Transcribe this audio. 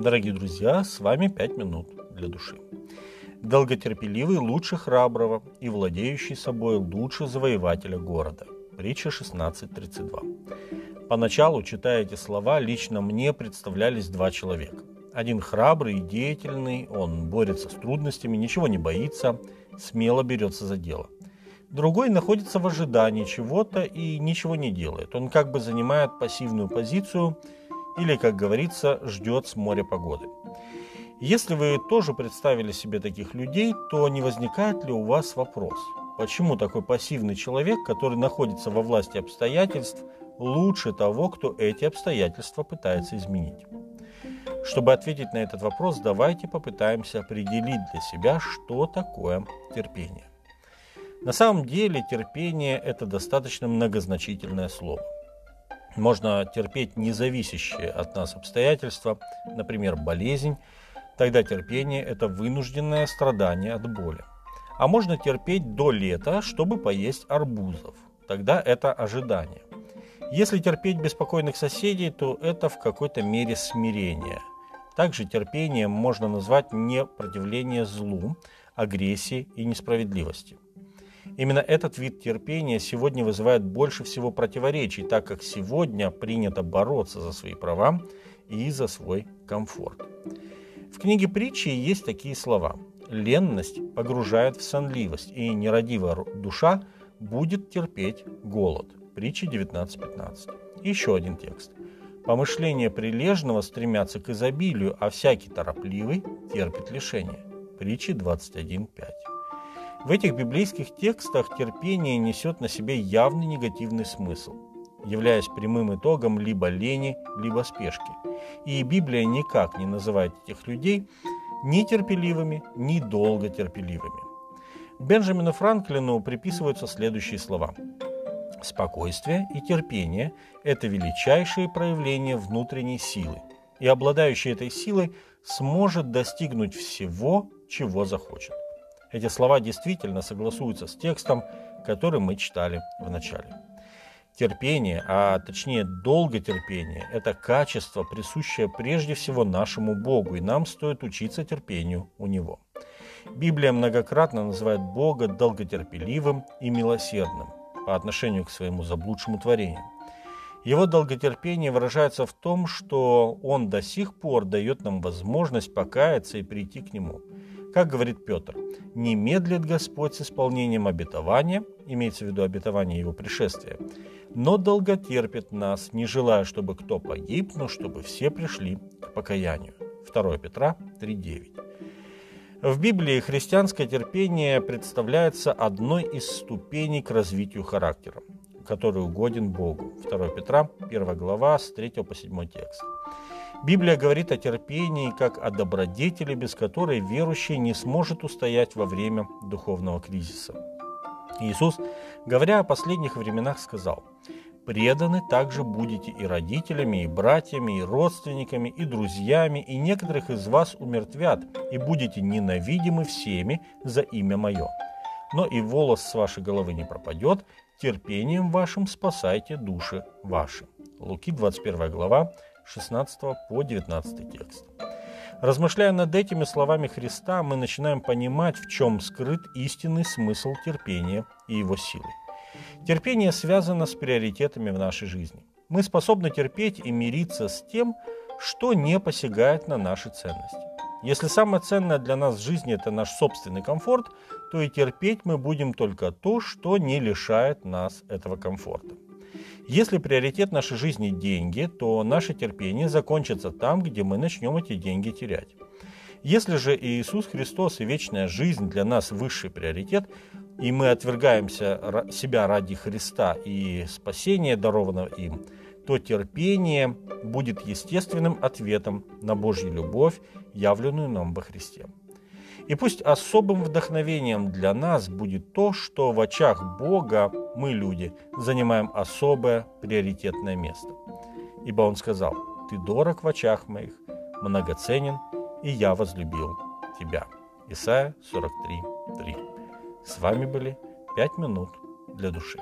Дорогие друзья, с вами «Пять минут для души». Долготерпеливый лучше храброго и владеющий собой лучше завоевателя города. Притча 16.32. Поначалу, читая эти слова, лично мне представлялись два человека. Один храбрый и деятельный, он борется с трудностями, ничего не боится, смело берется за дело. Другой находится в ожидании чего-то и ничего не делает. Он как бы занимает пассивную позицию – или, как говорится, ждет с моря погоды. Если вы тоже представили себе таких людей, то не возникает ли у вас вопрос, почему такой пассивный человек, который находится во власти обстоятельств, лучше того, кто эти обстоятельства пытается изменить? Чтобы ответить на этот вопрос, давайте попытаемся определить для себя, что такое терпение. На самом деле терпение – это достаточно многозначительное слово – можно терпеть независящие от нас обстоятельства, например, болезнь, тогда терпение – это вынужденное страдание от боли. А можно терпеть до лета, чтобы поесть арбузов, тогда это ожидание. Если терпеть беспокойных соседей, то это в какой-то мере смирение. Также терпением можно назвать не противление злу, агрессии и несправедливости – Именно этот вид терпения сегодня вызывает больше всего противоречий, так как сегодня принято бороться за свои права и за свой комфорт. В книге притчи есть такие слова. «Ленность погружает в сонливость, и нерадивая душа будет терпеть голод». Притча 19.15. Еще один текст. «Помышления прилежного стремятся к изобилию, а всякий торопливый терпит лишение». Притча 21.5. В этих библейских текстах терпение несет на себе явный негативный смысл, являясь прямым итогом либо лени, либо спешки. И Библия никак не называет этих людей ни терпеливыми, ни долготерпеливыми. Бенджамину Франклину приписываются следующие слова. Спокойствие и терпение – это величайшие проявления внутренней силы, и обладающий этой силой сможет достигнуть всего, чего захочет. Эти слова действительно согласуются с текстом, который мы читали в начале. Терпение, а точнее долготерпение – это качество, присущее прежде всего нашему Богу, и нам стоит учиться терпению у Него. Библия многократно называет Бога долготерпеливым и милосердным по отношению к своему заблудшему творению. Его долготерпение выражается в том, что Он до сих пор дает нам возможность покаяться и прийти к Нему – как говорит Петр, не медлит Господь с исполнением обетования, имеется в виду обетование его пришествия, но долготерпит нас, не желая, чтобы кто погиб, но чтобы все пришли к покаянию. 2 Петра 3.9. В Библии христианское терпение представляется одной из ступеней к развитию характера, который угоден Богу. 2 Петра, 1 глава, с 3 по 7 текст. Библия говорит о терпении как о добродетели, без которой верующий не сможет устоять во время духовного кризиса. Иисус, говоря о последних временах, сказал, «Преданы также будете и родителями, и братьями, и родственниками, и друзьями, и некоторых из вас умертвят, и будете ненавидимы всеми за имя Мое. Но и волос с вашей головы не пропадет, терпением вашим спасайте души ваши». Луки 21 глава, 16 по 19 текст. Размышляя над этими словами Христа, мы начинаем понимать, в чем скрыт истинный смысл терпения и его силы. Терпение связано с приоритетами в нашей жизни. Мы способны терпеть и мириться с тем, что не посягает на наши ценности. Если самое ценное для нас в жизни – это наш собственный комфорт, то и терпеть мы будем только то, что не лишает нас этого комфорта. Если приоритет нашей жизни – деньги, то наше терпение закончится там, где мы начнем эти деньги терять. Если же Иисус Христос и вечная жизнь для нас высший приоритет, и мы отвергаемся себя ради Христа и спасения, дарованного им, то терпение будет естественным ответом на Божью любовь, явленную нам во Христе. И пусть особым вдохновением для нас будет то, что в очах Бога мы, люди, занимаем особое приоритетное место. Ибо Он сказал, «Ты дорог в очах моих, многоценен, и я возлюбил тебя». Исайя 43, 3. С вами были «Пять минут для души».